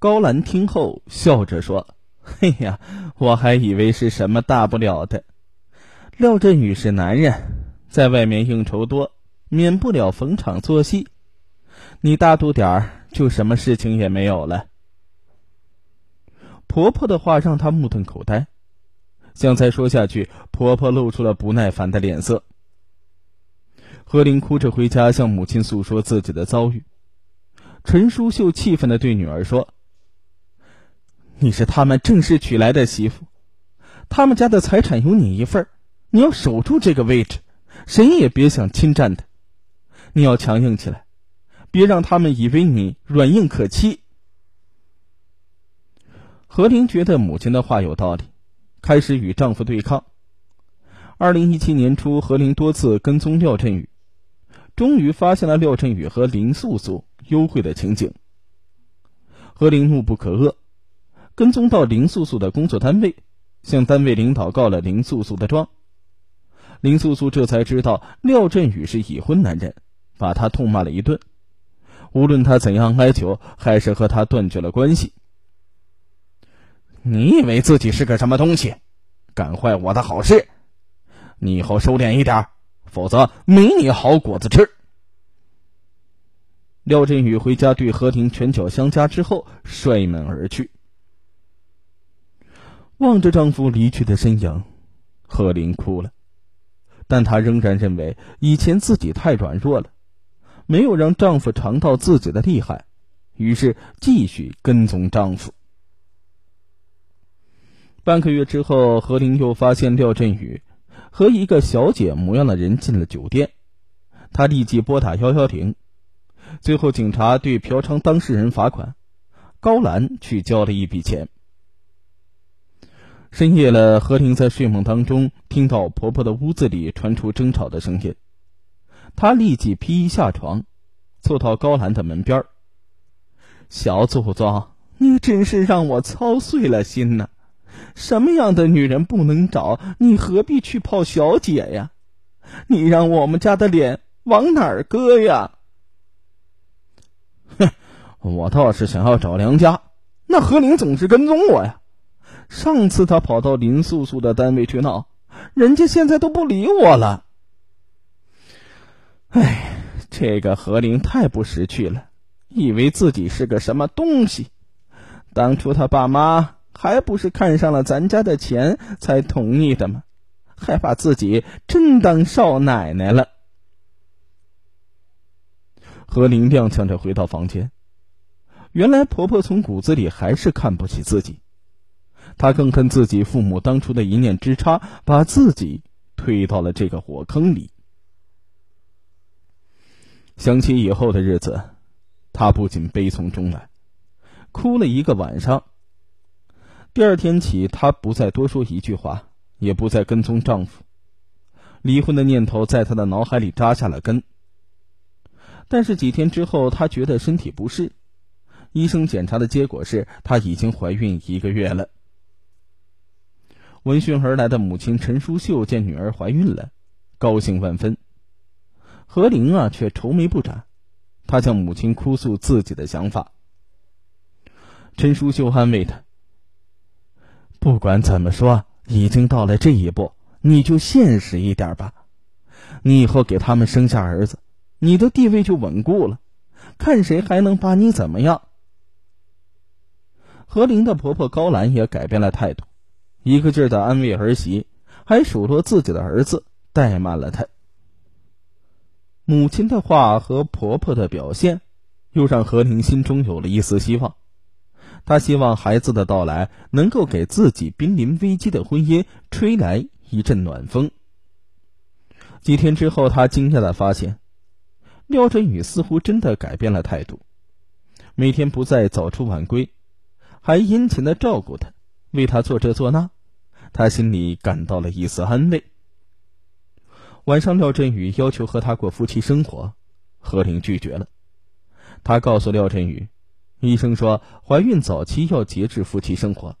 高兰听后笑着说：“嘿呀，我还以为是什么大不了的。廖振宇是男人，在外面应酬多，免不了逢场作戏。你大度点儿，就什么事情也没有了。”婆婆的话让她目瞪口呆，想再说下去，婆婆露出了不耐烦的脸色。何林哭着回家，向母亲诉说自己的遭遇。陈淑秀气愤的对女儿说：“你是他们正式娶来的媳妇，他们家的财产有你一份你要守住这个位置，谁也别想侵占的。你要强硬起来，别让他们以为你软硬可欺。”何玲觉得母亲的话有道理，开始与丈夫对抗。二零一七年初，何玲多次跟踪廖振宇。终于发现了廖振宇和林素素幽会的情景。何林怒不可遏，跟踪到林素素的工作单位，向单位领导告了林素素的状。林素素这才知道廖振宇是已婚男人，把他痛骂了一顿。无论他怎样哀求，还是和他断绝了关系。你以为自己是个什么东西，敢坏我的好事？你以后收敛一点。否则没你好果子吃。廖振宇回家对何婷拳脚相加之后，摔门而去。望着丈夫离去的身影，何琳哭了，但她仍然认为以前自己太软弱了，没有让丈夫尝到自己的厉害，于是继续跟踪丈夫。半个月之后，何琳又发现廖振宇。和一个小姐模样的人进了酒店，他立即拨打幺幺零，最后警察对嫖娼当事人罚款，高兰去交了一笔钱。深夜了，何婷在睡梦当中听到婆婆的屋子里传出争吵的声音，她立即披衣下床，坐到高兰的门边小祖宗，你真是让我操碎了心呐！什么样的女人不能找？你何必去泡小姐呀？你让我们家的脸往哪儿搁呀？哼，我倒是想要找梁家。那何玲总是跟踪我呀。上次他跑到林素素的单位去闹，人家现在都不理我了。哎，这个何玲太不识趣了，以为自己是个什么东西。当初他爸妈。还不是看上了咱家的钱才同意的吗？还把自己真当少奶奶了。何林踉跄着回到房间，原来婆婆从骨子里还是看不起自己，她更恨自己父母当初的一念之差，把自己推到了这个火坑里。想起以后的日子，她不仅悲从中来，哭了一个晚上。第二天起，她不再多说一句话，也不再跟踪丈夫。离婚的念头在她的脑海里扎下了根。但是几天之后，她觉得身体不适，医生检查的结果是她已经怀孕一个月了。闻讯而来的母亲陈淑秀见女儿怀孕了，高兴万分。何玲啊，却愁眉不展。她向母亲哭诉自己的想法。陈淑秀安慰她。不管怎么说，已经到了这一步，你就现实一点吧。你以后给他们生下儿子，你的地位就稳固了，看谁还能把你怎么样。何玲的婆婆高兰也改变了态度，一个劲儿的安慰儿媳，还数落自己的儿子怠慢了她。母亲的话和婆婆的表现，又让何玲心中有了一丝希望。她希望孩子的到来能够给自己濒临危机的婚姻吹来一阵暖风。几天之后，她惊讶的发现，廖振宇似乎真的改变了态度，每天不再早出晚归，还殷勤的照顾她，为她做这做那，她心里感到了一丝安慰。晚上，廖振宇要求和她过夫妻生活，何玲拒绝了。她告诉廖振宇。医生说，怀孕早期要节制夫妻生活。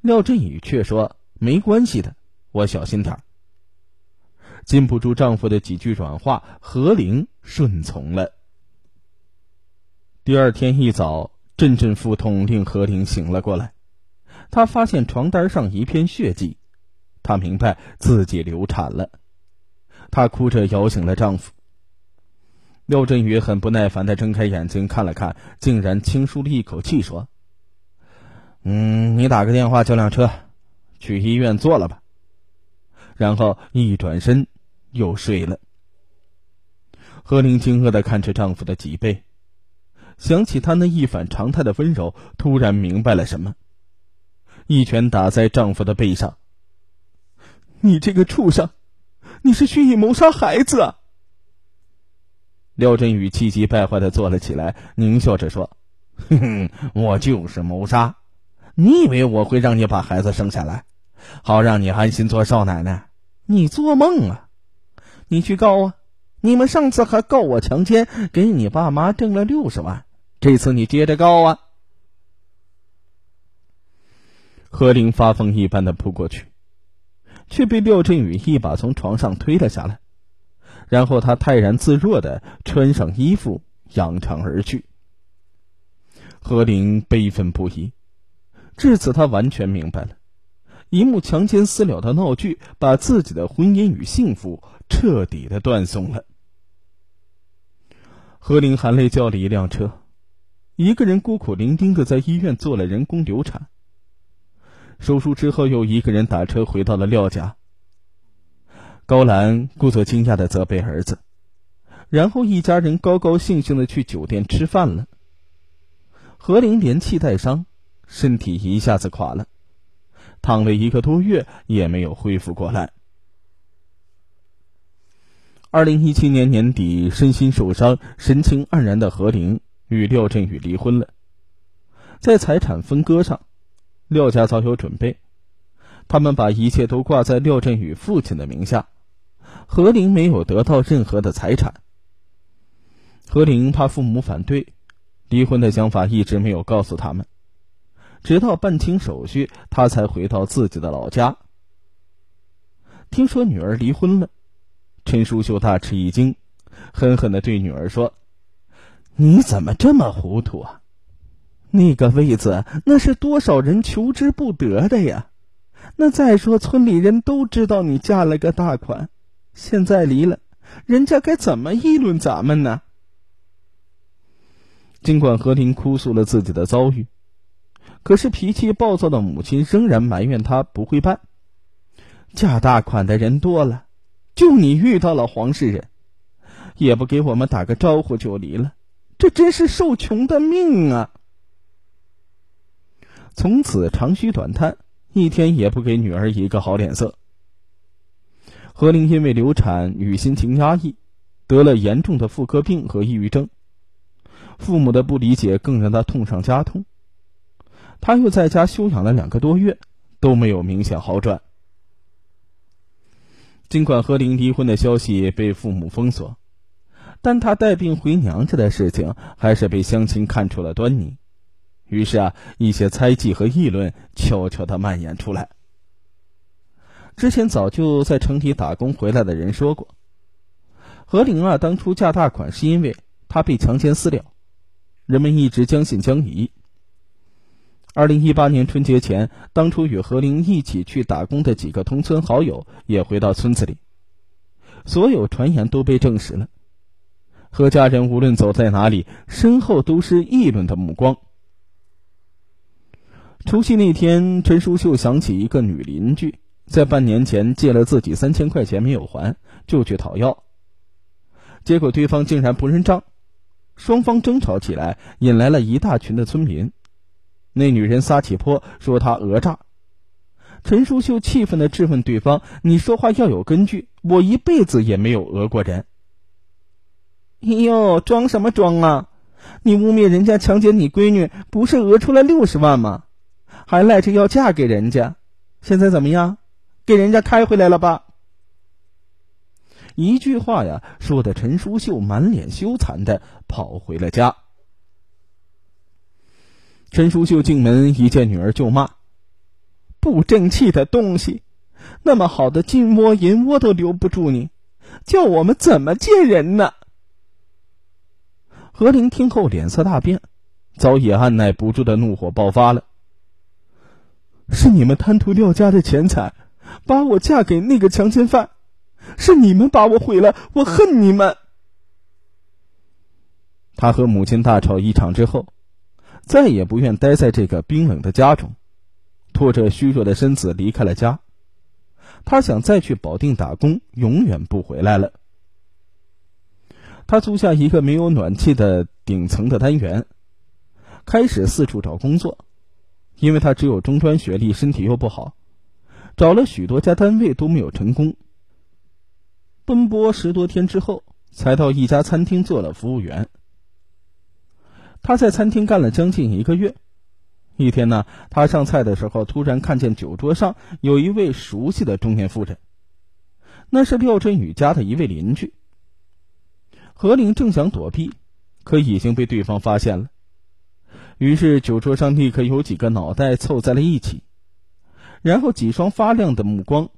廖振宇却说：“没关系的，我小心点。”禁不住丈夫的几句软话，何玲顺从了。第二天一早，阵阵腹痛令何玲醒了过来，她发现床单上一片血迹，她明白自己流产了，她哭着摇醒了丈夫。廖振宇很不耐烦的睁开眼睛看了看，竟然轻舒了一口气说：“嗯，你打个电话叫辆车，去医院做了吧。”然后一转身又睡了。何玲惊愕的看着丈夫的脊背，想起他那一反常态的温柔，突然明白了什么，一拳打在丈夫的背上：“你这个畜生，你是蓄意谋杀孩子啊！”廖振宇气急败坏的坐了起来，狞笑着说：“哼哼，我就是谋杀！你以为我会让你把孩子生下来，好让你安心做少奶奶？你做梦啊！你去告啊！你们上次还告我强奸，给你爸妈挣了六十万，这次你接着告啊！”何玲发疯一般的扑过去，却被廖振宇一把从床上推了下来。然后他泰然自若的穿上衣服，扬长而去。何玲悲愤不已，至此他完全明白了，一幕强奸私了的闹剧，把自己的婚姻与幸福彻底的断送了。何林含泪叫了一辆车，一个人孤苦伶仃的在医院做了人工流产。手术之后，又一个人打车回到了廖家。高兰故作惊讶的责备儿子，然后一家人高高兴兴的去酒店吃饭了。何玲连气带伤，身体一下子垮了，躺了一个多月也没有恢复过来。二零一七年年底，身心受伤、神情黯然的何玲与廖振宇离婚了。在财产分割上，廖家早有准备，他们把一切都挂在廖振宇父亲的名下。何玲没有得到任何的财产。何玲怕父母反对，离婚的想法一直没有告诉他们，直到办清手续，她才回到自己的老家。听说女儿离婚了，陈淑秀大吃一惊，狠狠的对女儿说：“你怎么这么糊涂啊？那个位子那是多少人求之不得的呀！那再说，村里人都知道你嫁了个大款。”现在离了，人家该怎么议论咱们呢？尽管何林哭诉了自己的遭遇，可是脾气暴躁的母亲仍然埋怨他不会办。嫁大款的人多了，就你遇到了黄世仁，也不给我们打个招呼就离了，这真是受穷的命啊！从此长吁短叹，一天也不给女儿一个好脸色。何玲因为流产与心情压抑，得了严重的妇科病和抑郁症。父母的不理解更让她痛上加痛。她又在家休养了两个多月，都没有明显好转。尽管何玲离婚的消息被父母封锁，但她带病回娘家的事情还是被乡亲看出了端倪。于是啊，一些猜忌和议论悄悄的蔓延出来。之前早就在城里打工回来的人说过，何玲啊，当初嫁大款是因为她被强奸私了，人们一直将信将疑。二零一八年春节前，当初与何玲一起去打工的几个同村好友也回到村子里，所有传言都被证实了。何家人无论走在哪里，身后都是议论的目光。除夕那天，陈淑秀想起一个女邻居。在半年前借了自己三千块钱没有还，就去讨要，结果对方竟然不认账，双方争吵起来，引来了一大群的村民。那女人撒起泼说他讹诈，陈淑秀气愤的质问对方：“你说话要有根据，我一辈子也没有讹过人。”哎呦，装什么装啊！你污蔑人家强奸你闺女，不是讹出来六十万吗？还赖着要嫁给人家，现在怎么样？给人家开回来了吧？一句话呀，说的陈淑秀满脸羞惭的跑回了家。陈淑秀进门一见女儿就骂：“不争气的东西，那么好的金窝银窝都留不住你，叫我们怎么见人呢？”何玲听后脸色大变，早已按耐不住的怒火爆发了。是你们贪图廖家的钱财，把我嫁给那个强奸犯，是你们把我毁了，我恨你们。他和母亲大吵一场之后，再也不愿待在这个冰冷的家中，拖着虚弱的身子离开了家。他想再去保定打工，永远不回来了。他租下一个没有暖气的顶层的单元，开始四处找工作。因为他只有中专学历，身体又不好，找了许多家单位都没有成功。奔波十多天之后，才到一家餐厅做了服务员。他在餐厅干了将近一个月。一天呢，他上菜的时候，突然看见酒桌上有一位熟悉的中年妇人，那是廖振宇家的一位邻居。何玲正想躲避，可已经被对方发现了。于是酒桌上立刻有几个脑袋凑在了一起，然后几双发亮的目光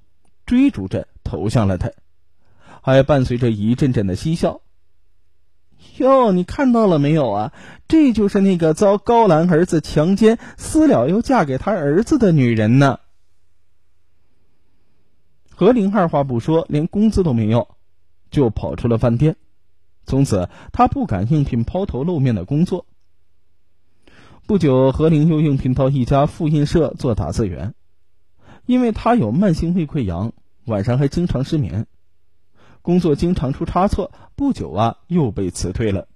追逐着投向了他，还伴随着一阵阵的嬉笑。哟，你看到了没有啊？这就是那个遭高兰儿子强奸私了又嫁给他儿子的女人呢。何玲二话不说，连工资都没有，就跑出了饭店。从此，他不敢应聘抛头露面的工作。不久，何玲又应聘到一家复印社做打字员，因为他有慢性胃溃疡，晚上还经常失眠。工作经常出差错，不久啊又被辞退了。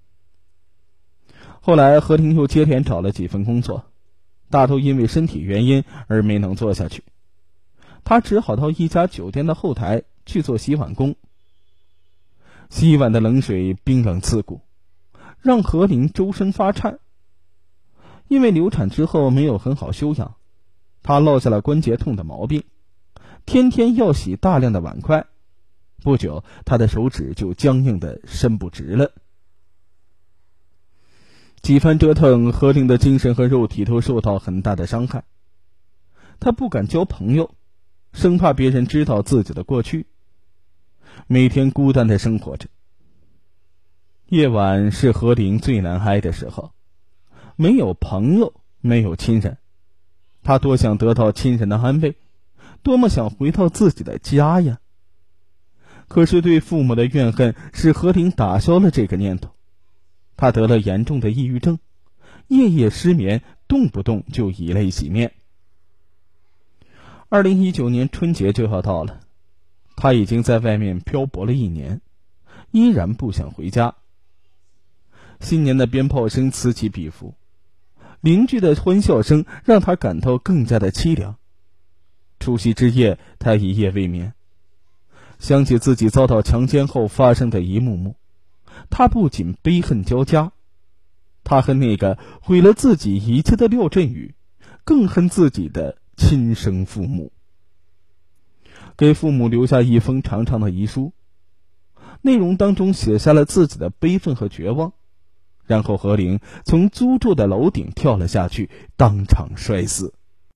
后来何婷又接连找了几份工作，大都因为身体原因而没能做下去。他只好到一家酒店的后台去做洗碗工。洗碗的冷水冰冷刺骨，让何玲周身发颤。因为流产之后没有很好休养，她落下了关节痛的毛病，天天要洗大量的碗筷。不久，他的手指就僵硬的伸不直了。几番折腾，何玲的精神和肉体都受到很大的伤害。他不敢交朋友，生怕别人知道自己的过去。每天孤单的生活着。夜晚是何玲最难挨的时候，没有朋友，没有亲人，他多想得到亲人的安慰，多么想回到自己的家呀！可是，对父母的怨恨使何玲打消了这个念头。他得了严重的抑郁症，夜夜失眠，动不动就以泪洗面。二零一九年春节就要到了，他已经在外面漂泊了一年，依然不想回家。新年的鞭炮声此起彼伏，邻居的欢笑声让他感到更加的凄凉。除夕之夜，他一夜未眠。想起自己遭到强奸后发生的一幕幕，他不仅悲恨交加，他恨那个毁了自己一切的廖振宇，更恨自己的亲生父母。给父母留下一封长长的遗书，内容当中写下了自己的悲愤和绝望，然后何玲从租住的楼顶跳了下去，当场摔死。